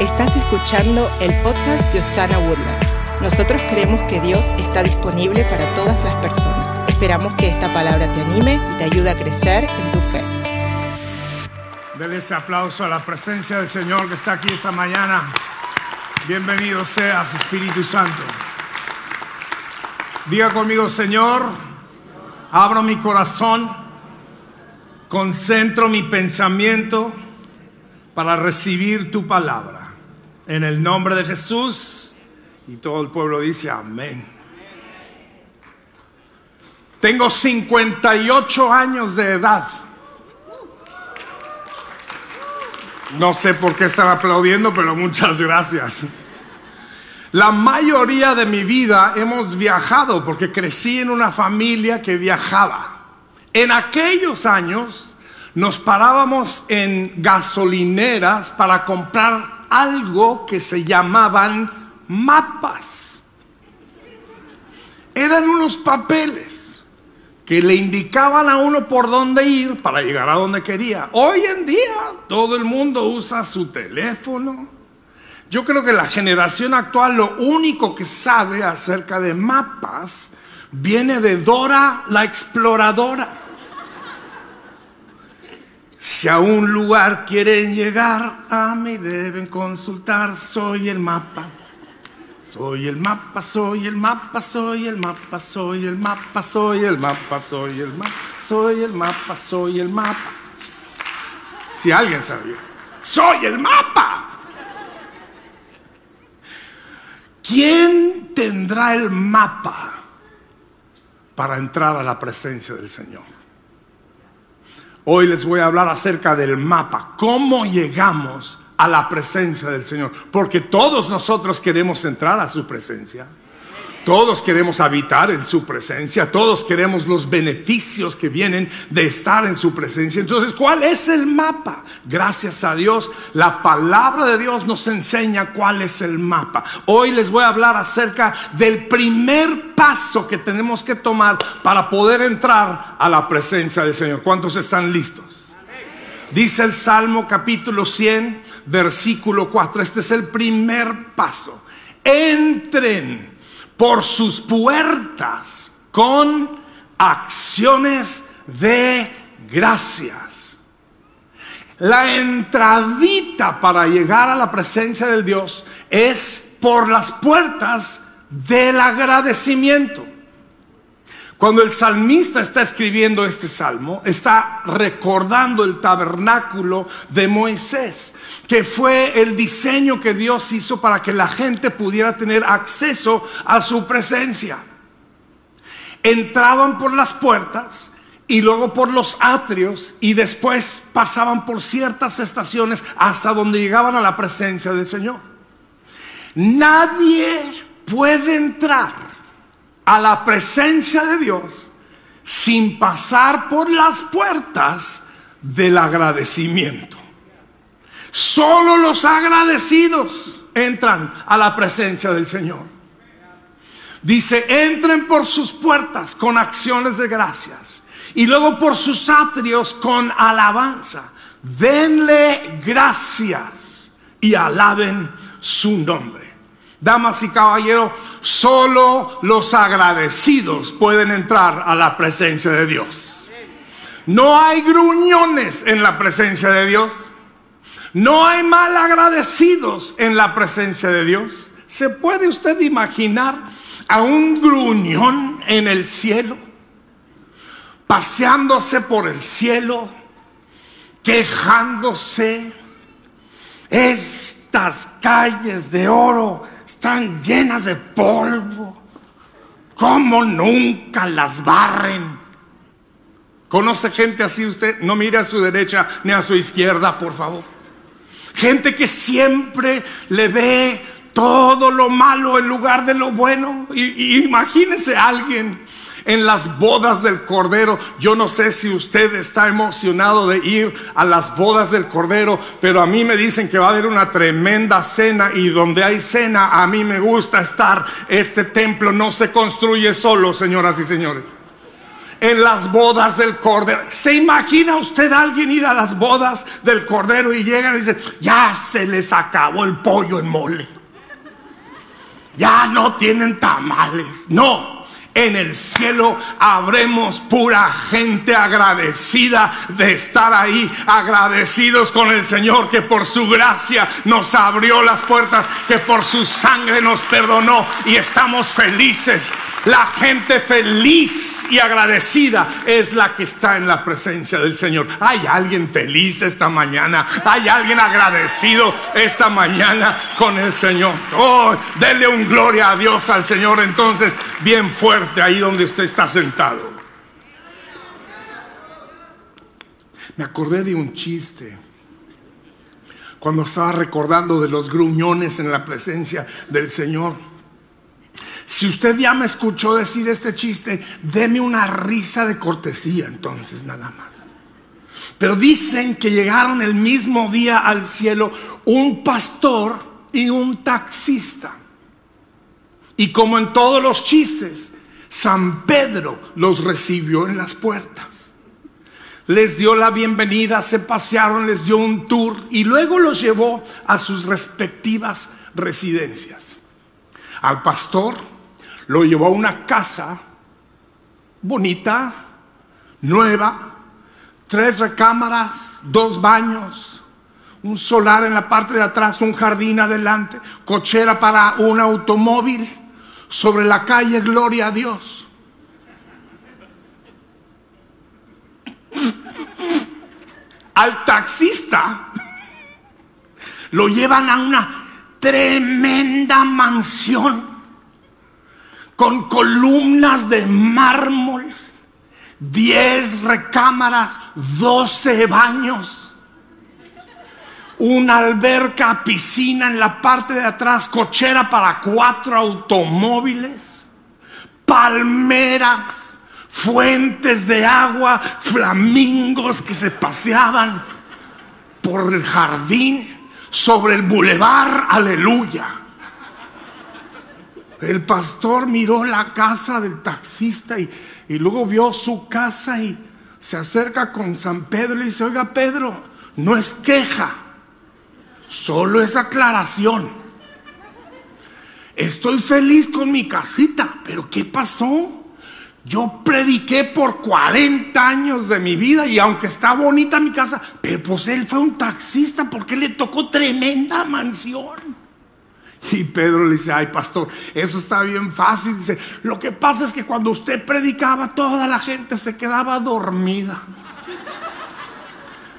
Estás escuchando el podcast de Osana Woodlands. Nosotros creemos que Dios está disponible para todas las personas. Esperamos que esta palabra te anime y te ayude a crecer en tu fe. Dele ese aplauso a la presencia del Señor que está aquí esta mañana. Bienvenido seas, Espíritu Santo. Diga conmigo, Señor, abro mi corazón, concentro mi pensamiento para recibir tu palabra. En el nombre de Jesús. Y todo el pueblo dice amén. Tengo 58 años de edad. No sé por qué están aplaudiendo, pero muchas gracias. La mayoría de mi vida hemos viajado porque crecí en una familia que viajaba. En aquellos años nos parábamos en gasolineras para comprar algo que se llamaban mapas. Eran unos papeles que le indicaban a uno por dónde ir para llegar a donde quería. Hoy en día todo el mundo usa su teléfono. Yo creo que la generación actual lo único que sabe acerca de mapas viene de Dora la exploradora. Si a un lugar quieren llegar, a mí deben consultar, soy el mapa. Soy el mapa, soy el mapa, soy el mapa, soy el mapa, soy el mapa, soy el mapa, soy el mapa, soy el mapa. Si alguien sabía, soy el mapa. ¿Quién tendrá el mapa para entrar a la presencia del Señor? Hoy les voy a hablar acerca del mapa, cómo llegamos a la presencia del Señor, porque todos nosotros queremos entrar a su presencia. Todos queremos habitar en su presencia, todos queremos los beneficios que vienen de estar en su presencia. Entonces, ¿cuál es el mapa? Gracias a Dios, la palabra de Dios nos enseña cuál es el mapa. Hoy les voy a hablar acerca del primer paso que tenemos que tomar para poder entrar a la presencia del Señor. ¿Cuántos están listos? Dice el Salmo capítulo 100, versículo 4. Este es el primer paso. Entren por sus puertas con acciones de gracias. La entradita para llegar a la presencia del Dios es por las puertas del agradecimiento. Cuando el salmista está escribiendo este salmo, está recordando el tabernáculo de Moisés, que fue el diseño que Dios hizo para que la gente pudiera tener acceso a su presencia. Entraban por las puertas y luego por los atrios y después pasaban por ciertas estaciones hasta donde llegaban a la presencia del Señor. Nadie puede entrar a la presencia de Dios sin pasar por las puertas del agradecimiento. Solo los agradecidos entran a la presencia del Señor. Dice, entren por sus puertas con acciones de gracias y luego por sus atrios con alabanza. Denle gracias y alaben su nombre. Damas y caballeros, solo los agradecidos pueden entrar a la presencia de Dios. No hay gruñones en la presencia de Dios. No hay mal agradecidos en la presencia de Dios. ¿Se puede usted imaginar a un gruñón en el cielo? Paseándose por el cielo, quejándose. Estas calles de oro están llenas de polvo. como nunca las barren? ¿Conoce gente así usted? No mire a su derecha ni a su izquierda, por favor. Gente que siempre le ve todo lo malo en lugar de lo bueno. Y, imagínese a alguien en las bodas del Cordero. Yo no sé si usted está emocionado de ir a las bodas del Cordero, pero a mí me dicen que va a haber una tremenda cena y donde hay cena, a mí me gusta estar. Este templo no se construye solo, señoras y señores. en las bodas del Cordero. ¿Se imagina usted a alguien ir a las bodas del Cordero y llegan y dicen, ya se les acabó el pollo en mole? Ya no tienen tamales. No, en el cielo habremos pura gente agradecida de estar ahí, agradecidos con el Señor que por su gracia nos abrió las puertas, que por su sangre nos perdonó y estamos felices. La gente feliz y agradecida es la que está en la presencia del Señor. Hay alguien feliz esta mañana, hay alguien agradecido esta mañana con el Señor. Oh, denle un gloria a Dios al Señor entonces, bien fuerte ahí donde usted está sentado. Me acordé de un chiste cuando estaba recordando de los gruñones en la presencia del Señor. Si usted ya me escuchó decir este chiste, deme una risa de cortesía entonces nada más. Pero dicen que llegaron el mismo día al cielo un pastor y un taxista. Y como en todos los chistes, San Pedro los recibió en las puertas. Les dio la bienvenida, se pasearon, les dio un tour y luego los llevó a sus respectivas residencias. Al pastor lo llevó a una casa bonita, nueva, tres recámaras, dos baños, un solar en la parte de atrás, un jardín adelante, cochera para un automóvil sobre la calle Gloria a Dios. Al taxista lo llevan a una tremenda mansión con columnas de mármol, 10 recámaras, 12 baños una alberca, piscina en la parte de atrás, cochera para cuatro automóviles, palmeras, fuentes de agua, flamingos que se paseaban por el jardín, sobre el bulevar, aleluya. El pastor miró la casa del taxista y, luego vio su casa y se acerca con San Pedro y dice, oiga Pedro, no es queja Solo es aclaración. Estoy feliz con mi casita, pero ¿qué pasó? Yo prediqué por 40 años de mi vida y aunque está bonita mi casa, pero pues él fue un taxista porque le tocó tremenda mansión. Y Pedro le dice, ay pastor, eso está bien fácil. Dice, lo que pasa es que cuando usted predicaba, toda la gente se quedaba dormida.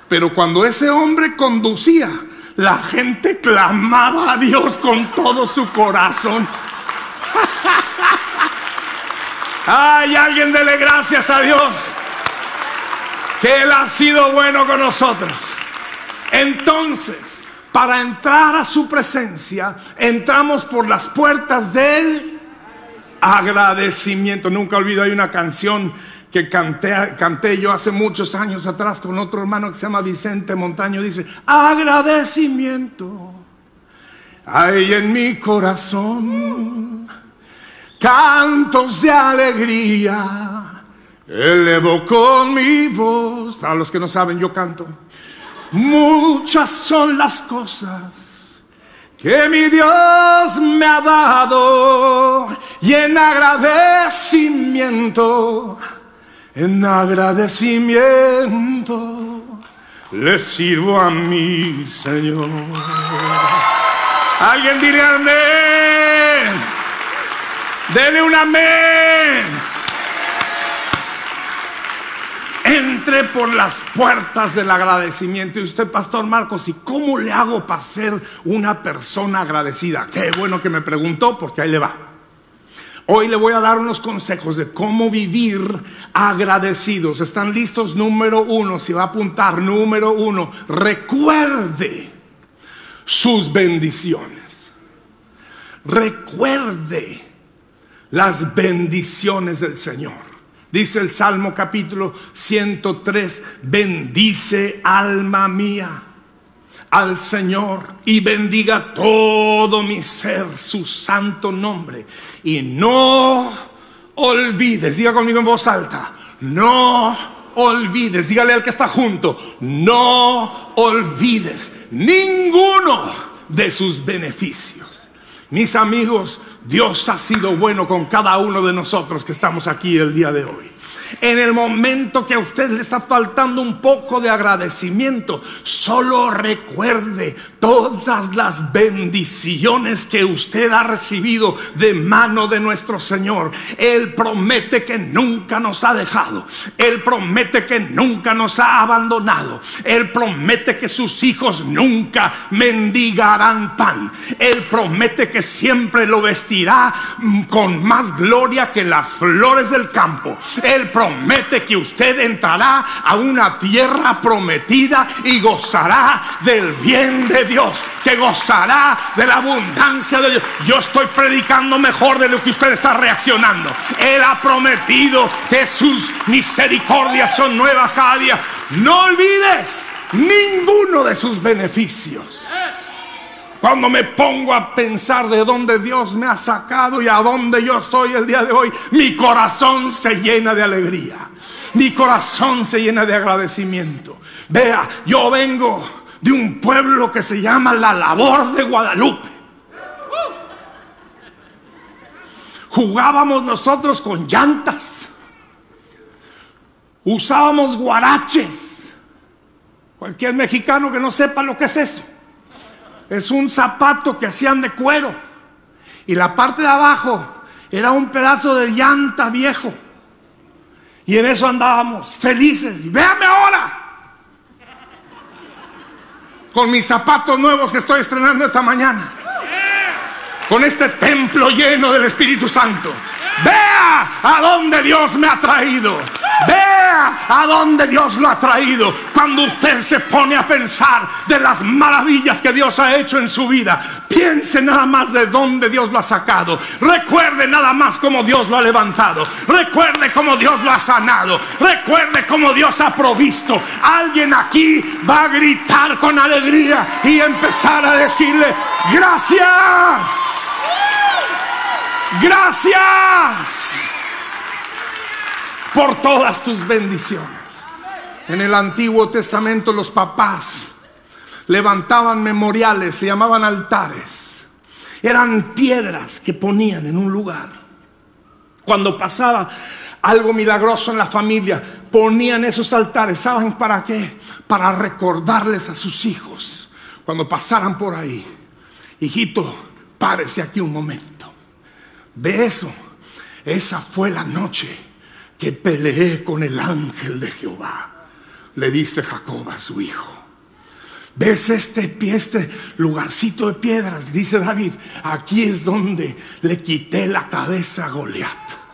Pero cuando ese hombre conducía, la gente clamaba a Dios con todo su corazón. Ay, alguien dele gracias a Dios que Él ha sido bueno con nosotros. Entonces, para entrar a su presencia, entramos por las puertas del agradecimiento. Nunca olvido, hay una canción que canté, canté yo hace muchos años atrás con otro hermano que se llama Vicente Montaño, dice, agradecimiento hay en mi corazón, cantos de alegría, elevo con mi voz, para los que no saben, yo canto, muchas son las cosas que mi Dios me ha dado y en agradecimiento en agradecimiento le sirvo a mi Señor. Alguien diría amén. Dele un amén. Entre por las puertas del agradecimiento. Y usted, Pastor Marcos, ¿y cómo le hago para ser una persona agradecida? Qué bueno que me preguntó, porque ahí le va. Hoy le voy a dar unos consejos de cómo vivir agradecidos. ¿Están listos? Número uno, si va a apuntar, número uno, recuerde sus bendiciones. Recuerde las bendiciones del Señor. Dice el Salmo capítulo 103, bendice alma mía al Señor y bendiga todo mi ser su santo nombre. Y no olvides, diga conmigo en voz alta, no olvides, dígale al que está junto, no olvides ninguno de sus beneficios. Mis amigos, Dios ha sido bueno con cada uno de nosotros que estamos aquí el día de hoy. En el momento que a usted le está faltando un poco de agradecimiento, solo recuerde todas las bendiciones que usted ha recibido de mano de nuestro Señor. Él promete que nunca nos ha dejado. Él promete que nunca nos ha abandonado. Él promete que sus hijos nunca mendigarán pan. Él promete que siempre lo vestirá con más gloria que las flores del campo. Él promete que usted entrará a una tierra prometida y gozará del bien de Dios, que gozará de la abundancia de Dios. Yo estoy predicando mejor de lo que usted está reaccionando. Él ha prometido que sus misericordias son nuevas cada día. No olvides ninguno de sus beneficios. Cuando me pongo a pensar de dónde Dios me ha sacado y a dónde yo estoy el día de hoy, mi corazón se llena de alegría. Mi corazón se llena de agradecimiento. Vea, yo vengo de un pueblo que se llama la labor de Guadalupe. Jugábamos nosotros con llantas. Usábamos guaraches. Cualquier mexicano que no sepa lo que es eso es un zapato que hacían de cuero. Y la parte de abajo era un pedazo de llanta viejo. Y en eso andábamos felices. Véame ahora. Con mis zapatos nuevos que estoy estrenando esta mañana. Con este templo lleno del Espíritu Santo. A dónde Dios me ha traído. Vea a dónde Dios lo ha traído. Cuando usted se pone a pensar de las maravillas que Dios ha hecho en su vida, piense nada más de dónde Dios lo ha sacado. Recuerde nada más cómo Dios lo ha levantado. Recuerde cómo Dios lo ha sanado. Recuerde cómo Dios ha provisto. Alguien aquí va a gritar con alegría y empezar a decirle, gracias. Gracias por todas tus bendiciones. En el Antiguo Testamento los papás levantaban memoriales, se llamaban altares. Eran piedras que ponían en un lugar. Cuando pasaba algo milagroso en la familia, ponían esos altares. ¿Saben para qué? Para recordarles a sus hijos cuando pasaran por ahí. Hijito, párese aquí un momento. Ve eso. Esa fue la noche que peleé con el ángel de Jehová, le dice Jacob a su hijo. ¿Ves este pie, este lugarcito de piedras? Dice David, aquí es donde le quité la cabeza a Goliat.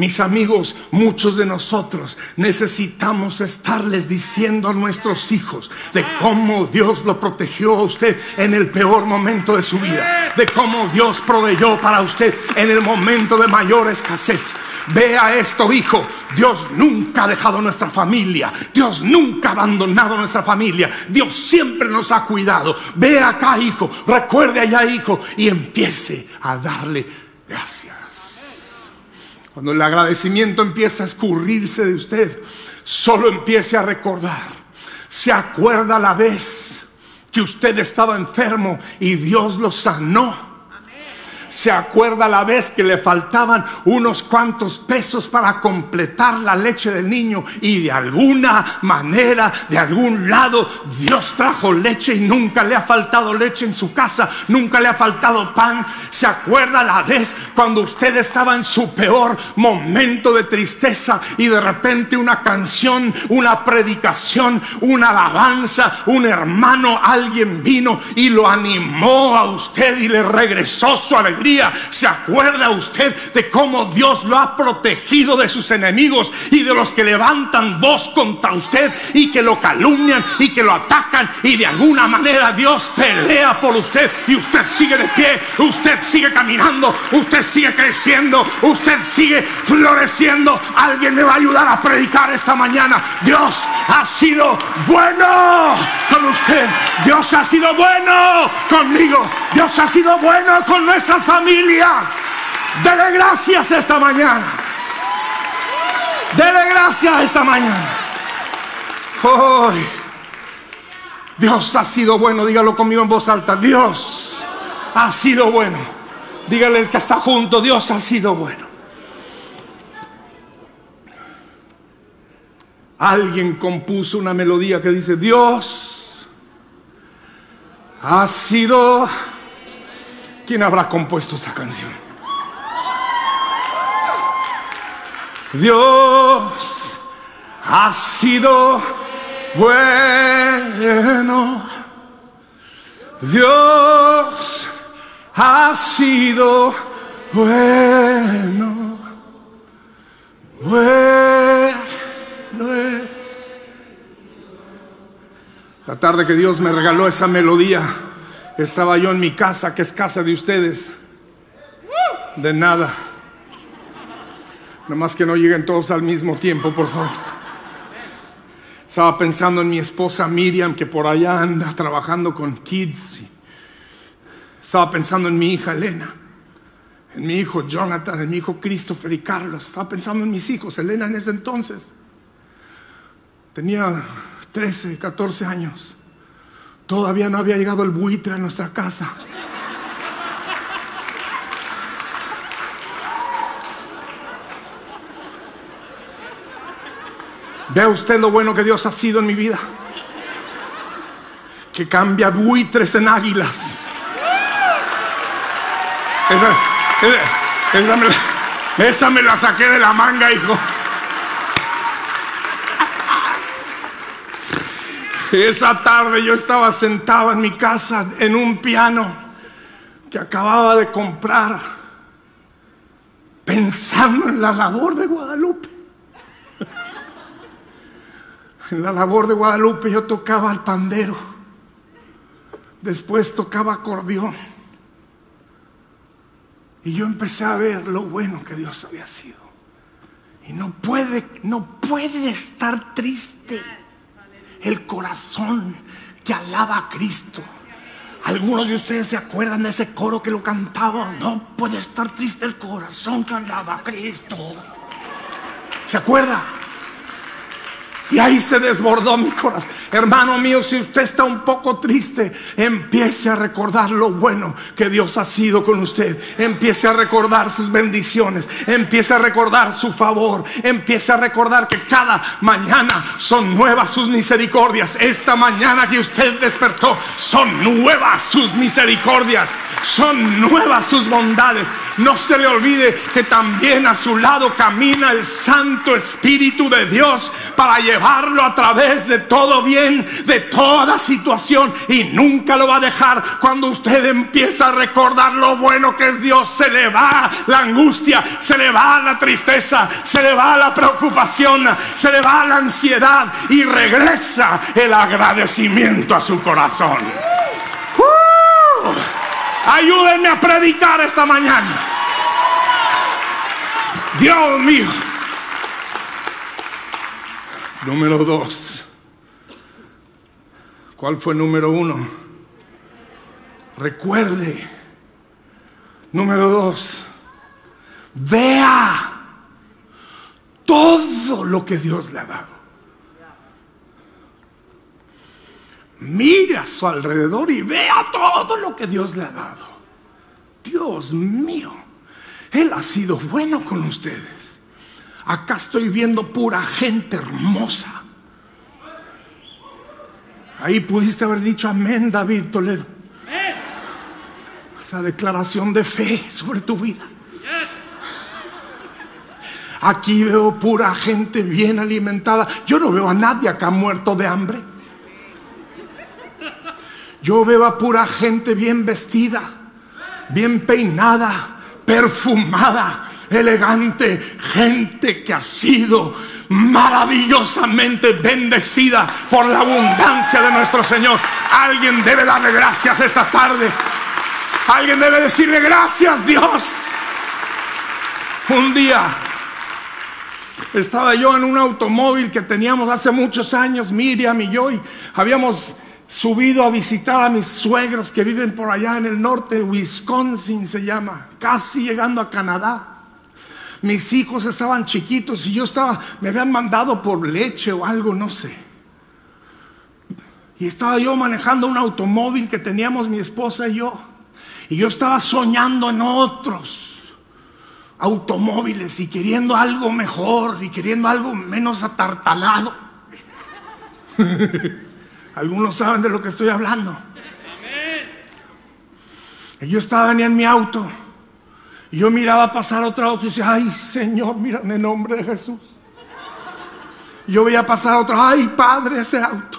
Mis amigos, muchos de nosotros necesitamos estarles diciendo a nuestros hijos de cómo Dios lo protegió a usted en el peor momento de su vida, de cómo Dios proveyó para usted en el momento de mayor escasez. Vea esto, hijo. Dios nunca ha dejado nuestra familia. Dios nunca ha abandonado nuestra familia. Dios siempre nos ha cuidado. Ve acá, hijo. Recuerde allá, hijo. Y empiece a darle gracias. Cuando el agradecimiento empieza a escurrirse de usted, solo empiece a recordar. Se acuerda la vez que usted estaba enfermo y Dios lo sanó se acuerda la vez que le faltaban unos cuantos pesos para completar la leche del niño y de alguna manera, de algún lado, Dios trajo leche y nunca le ha faltado leche en su casa, nunca le ha faltado pan. Se acuerda la vez cuando usted estaba en su peor momento de tristeza y de repente una canción, una predicación, una alabanza, un hermano, alguien vino y lo animó a usted y le regresó su alegría ¿Se acuerda usted de cómo Dios lo ha protegido de sus enemigos y de los que levantan voz contra usted y que lo calumnian y que lo atacan y de alguna manera Dios pelea por usted y usted sigue de pie, usted sigue caminando, usted sigue creciendo, usted sigue floreciendo? Alguien me va a ayudar a predicar esta mañana. Dios ha sido bueno con usted. Dios ha sido bueno conmigo. Dios ha sido bueno con nuestras familias. Dele gracias esta mañana. Dele gracias esta mañana. Hoy. Dios ha sido bueno, dígalo conmigo en voz alta. Dios ha sido bueno. Dígale el que está junto, Dios ha sido bueno. Alguien compuso una melodía que dice, Dios ha sido... ¿Quién habrá compuesto esa canción? Dios ha sido bueno. Dios ha sido bueno. Bueno es. La tarde que Dios me regaló esa melodía, estaba yo en mi casa, que es casa de ustedes. De nada. Nada más que no lleguen todos al mismo tiempo, por favor. Estaba pensando en mi esposa Miriam, que por allá anda trabajando con kids. Estaba pensando en mi hija Elena, en mi hijo Jonathan, en mi hijo Christopher y Carlos. Estaba pensando en mis hijos, Elena en ese entonces. Tenía 13, 14 años. Todavía no había llegado el buitre a nuestra casa. Vea usted lo bueno que Dios ha sido en mi vida. Que cambia buitres en águilas. Esa, me, esa me la saqué de la manga, hijo. Esa tarde yo estaba sentado en mi casa en un piano que acababa de comprar, pensando en la labor de Guadalupe. En la labor de Guadalupe yo tocaba el pandero, después tocaba acordeón. Y yo empecé a ver lo bueno que Dios había sido. Y no puede, no puede estar triste el corazón que alaba a Cristo. Algunos de ustedes se acuerdan de ese coro que lo cantaba. No puede estar triste el corazón que alaba a Cristo. ¿Se acuerda? Y ahí se desbordó mi corazón. Hermano mío, si usted está un poco triste, empiece a recordar lo bueno que Dios ha sido con usted. Empiece a recordar sus bendiciones. Empiece a recordar su favor. Empiece a recordar que cada mañana son nuevas sus misericordias. Esta mañana que usted despertó, son nuevas sus misericordias. Son nuevas sus bondades. No se le olvide que también a su lado camina el Santo Espíritu de Dios para a través de todo bien, de toda situación y nunca lo va a dejar. Cuando usted empieza a recordar lo bueno que es Dios, se le va la angustia, se le va la tristeza, se le va la preocupación, se le va la ansiedad y regresa el agradecimiento a su corazón. ¡Uh! Ayúdenme a predicar esta mañana. Dios mío. Número dos. ¿Cuál fue número uno? Recuerde. Número dos. Vea todo lo que Dios le ha dado. mire a su alrededor y vea todo lo que Dios le ha dado. Dios mío, Él ha sido bueno con ustedes. Acá estoy viendo pura gente hermosa. Ahí pudiste haber dicho amén, David Toledo. Esa declaración de fe sobre tu vida. Aquí veo pura gente bien alimentada. Yo no veo a nadie acá muerto de hambre. Yo veo a pura gente bien vestida, bien peinada, perfumada, elegante, gente que ha sido maravillosamente bendecida por la abundancia de nuestro Señor. Alguien debe darle gracias esta tarde. Alguien debe decirle gracias Dios. Un día estaba yo en un automóvil que teníamos hace muchos años, Miriam y yo, y habíamos subido a visitar a mis suegros que viven por allá en el norte, Wisconsin se llama, casi llegando a Canadá. Mis hijos estaban chiquitos y yo estaba, me habían mandado por leche o algo, no sé. Y estaba yo manejando un automóvil que teníamos mi esposa y yo. Y yo estaba soñando en otros automóviles y queriendo algo mejor y queriendo algo menos atartalado. Algunos saben de lo que estoy hablando. Y yo estaba en mi auto y yo miraba pasar otro auto y decía, ay Señor, mira en el nombre de Jesús. Y yo veía pasar otro, ay Padre, ese auto.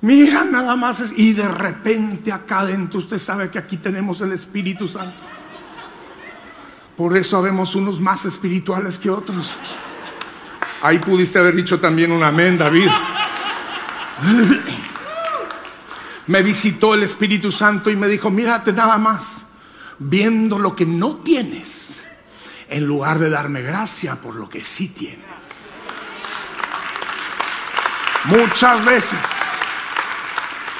Mira nada más. Y de repente acá adentro usted sabe que aquí tenemos el Espíritu Santo. Por eso vemos unos más espirituales que otros. Ahí pudiste haber dicho también un amén, David. Me visitó el Espíritu Santo y me dijo, mírate nada más viendo lo que no tienes, en lugar de darme gracia por lo que sí tienes. Muchas veces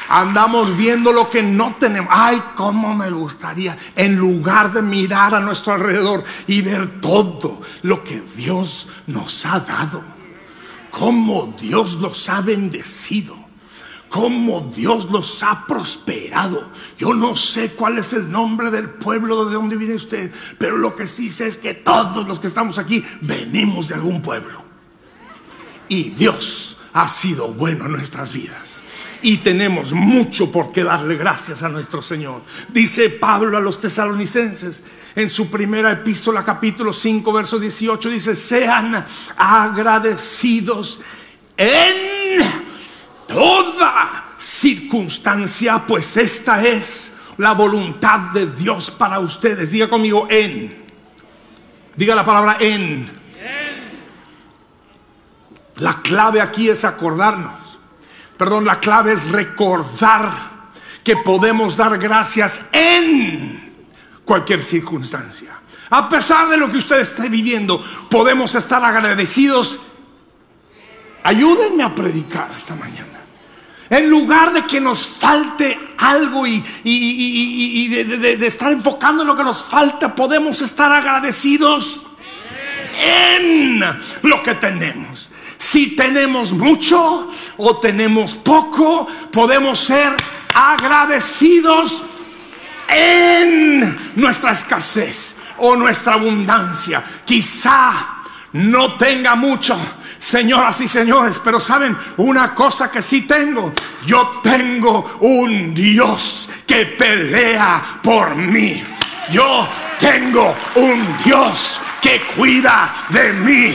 andamos viendo lo que no tenemos. Ay, cómo me gustaría, en lugar de mirar a nuestro alrededor y ver todo lo que Dios nos ha dado, cómo Dios nos ha bendecido cómo Dios los ha prosperado. Yo no sé cuál es el nombre del pueblo de donde viene usted, pero lo que sí sé es que todos los que estamos aquí venimos de algún pueblo. Y Dios ha sido bueno en nuestras vidas. Y tenemos mucho por qué darle gracias a nuestro Señor. Dice Pablo a los tesalonicenses en su primera epístola capítulo 5 verso 18, dice, sean agradecidos en toda circunstancia, pues esta es la voluntad de Dios para ustedes. Diga conmigo en. Diga la palabra en. La clave aquí es acordarnos. Perdón, la clave es recordar que podemos dar gracias en cualquier circunstancia. A pesar de lo que usted esté viviendo, podemos estar agradecidos. Ayúdenme a predicar esta mañana. En lugar de que nos falte algo y, de, estar enfocando en lo que nos falta, podemos estar agradecidos en lo que tenemos. Si tenemos mucho o tenemos poco, podemos ser agradecidos en nuestra escasez o nuestra abundancia. Quizá no tenga mucho, señoras y señores, pero saben una cosa que sí tengo, yo tengo un Dios que pelea por mí. Yo tengo un Dios que cuida de mí.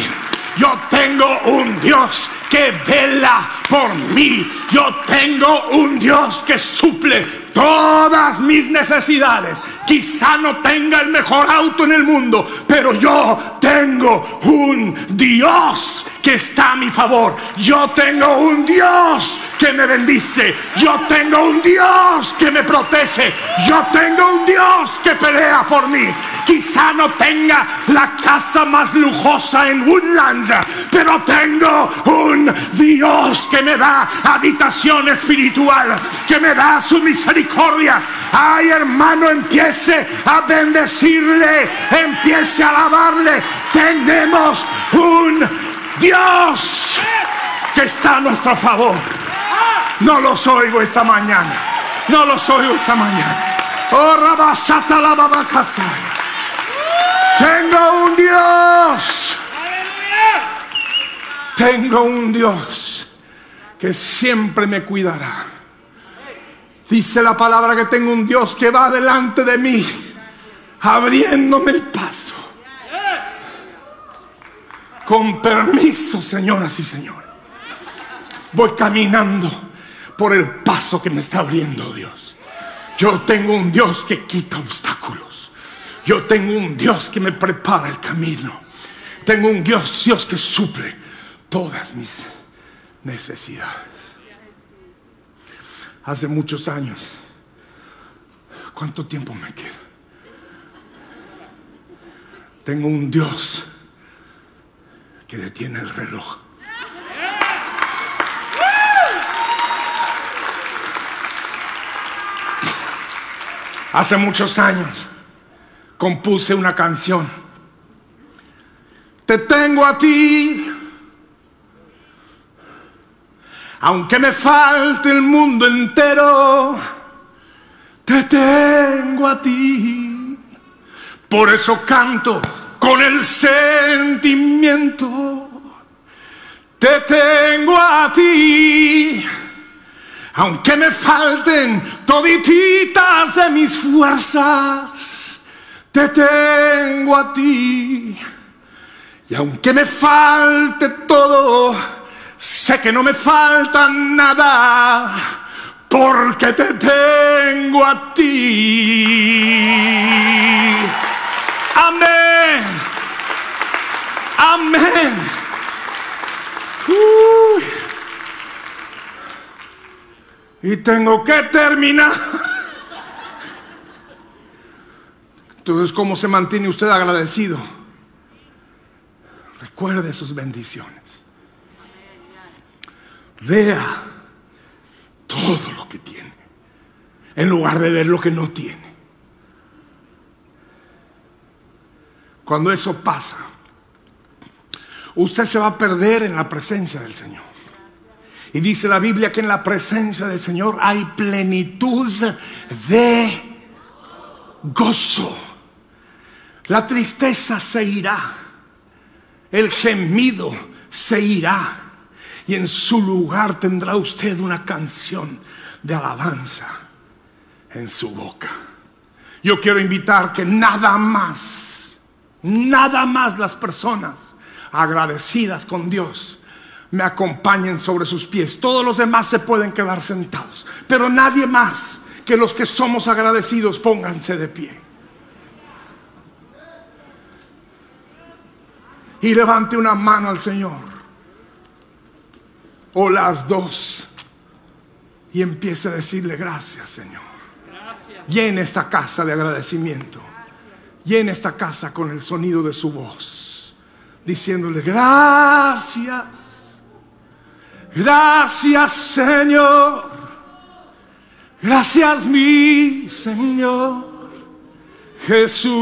Yo tengo un Dios que vela por mí. Yo tengo un Dios que suple todas mis necesidades. Quizá no tenga el mejor auto en el mundo, pero yo tengo un Dios que está a mi favor. Yo tengo un Dios que me bendice. Yo tengo un Dios que me protege. Yo tengo un Dios que pelea por mí. Quizá no tenga la casa más lujosa en Woodlands, pero tengo un Dios que me da habitación espiritual, que me da sus misericordias. Ay, hermano, empiece a bendecirle, empiece a alabarle. Tenemos un Dios que está a nuestro favor. No los oigo esta mañana. No los oigo esta mañana. Oh, Rabasata la. Tengo un Dios. Tengo un Dios que siempre me cuidará. Dice la palabra que tengo un Dios que va delante de mí, abriéndome el paso. Con permiso, señoras y señores. Voy caminando por el paso que me está abriendo Dios. Yo tengo un Dios que quita obstáculos. Yo tengo un Dios que me prepara el camino. Tengo un Dios, Dios que suple todas mis necesidades. Hace muchos años. ¿Cuánto tiempo me queda? Tengo un Dios que detiene el reloj. Hace muchos años compuse una canción Te tengo a ti. Aunque me falte el mundo entero, te tengo a ti. Por eso canto con el sentimiento. Te tengo a ti. Aunque me falten todititas de mis fuerzas, te tengo a ti. Y aunque me falte todo, sé que no me falta nada, porque te tengo a ti. Amén. Amén. Y tengo que terminar. Entonces, ¿cómo se mantiene usted agradecido? Recuerde sus bendiciones. Vea todo lo que tiene, en lugar de ver lo que no tiene. Cuando eso pasa, usted se va a perder en la presencia del Señor. Y dice la Biblia que en la presencia del Señor hay plenitud de gozo. La tristeza se irá, el gemido se irá y en su lugar tendrá usted una canción de alabanza en su boca. Yo quiero invitar que nada más, nada más las personas agradecidas con Dios me acompañen sobre sus pies. Todos los demás se pueden quedar sentados, pero nadie más que los que somos agradecidos pónganse de pie. Y levante una mano al Señor o las dos y empiece a decirle gracias Señor. Llene esta casa de agradecimiento. Llene esta casa con el sonido de su voz, diciéndole gracias. Gracias Señor. Gracias mi Señor. Jesús.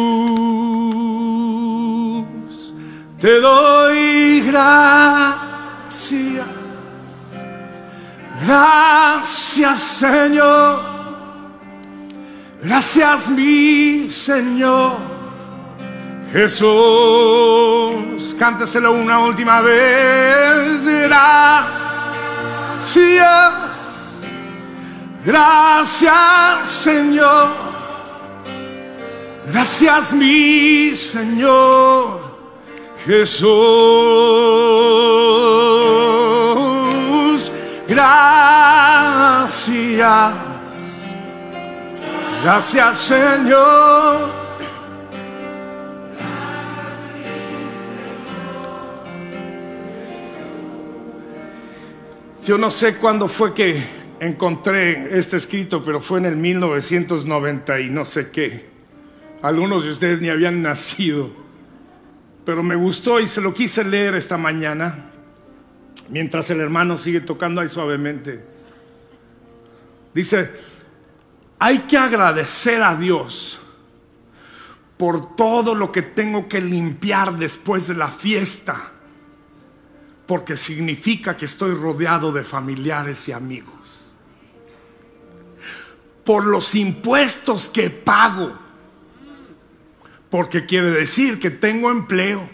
Te doy gracias. Gracias Señor. Gracias mi Señor. Jesús. Cánteselo una última vez. Gracias. Gracias Señor. Gracias mi Señor. Jesús. Gracias. Gracias Señor. Yo no sé cuándo fue que encontré este escrito, pero fue en el 1990 y no sé qué. Algunos de ustedes ni habían nacido, pero me gustó y se lo quise leer esta mañana, mientras el hermano sigue tocando ahí suavemente. Dice, hay que agradecer a Dios por todo lo que tengo que limpiar después de la fiesta porque significa que estoy rodeado de familiares y amigos. Por los impuestos que pago, porque quiere decir que tengo empleo.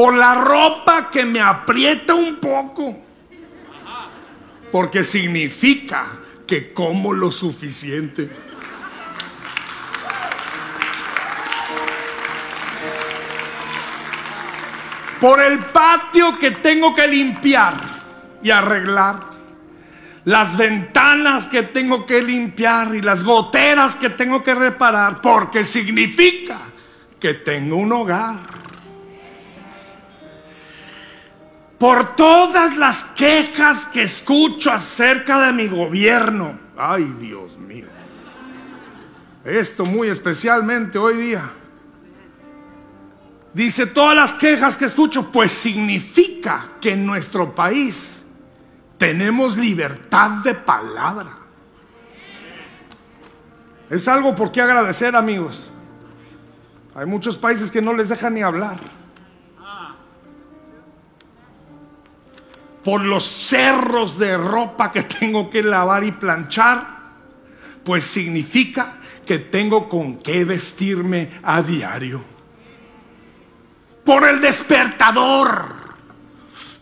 Por la ropa que me aprieta un poco, porque significa que como lo suficiente. por el patio que tengo que limpiar y arreglar, las ventanas que tengo que limpiar y las goteras que tengo que reparar, porque significa que tengo un hogar. Por todas las quejas que escucho acerca de mi gobierno. Ay, Dios mío. Esto muy especialmente hoy día. Dice, todas las quejas que escucho, pues significa que en nuestro país tenemos libertad de palabra. Es algo por qué agradecer, amigos. Hay muchos países que no les dejan ni hablar. Por los cerros de ropa que tengo que lavar y planchar, pues significa que tengo con qué vestirme a diario. Por el despertador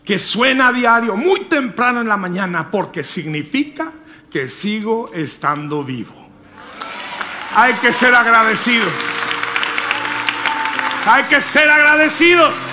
que suena a diario, muy temprano en la mañana, porque significa que sigo estando vivo. Hay que ser agradecidos. Hay que ser agradecidos.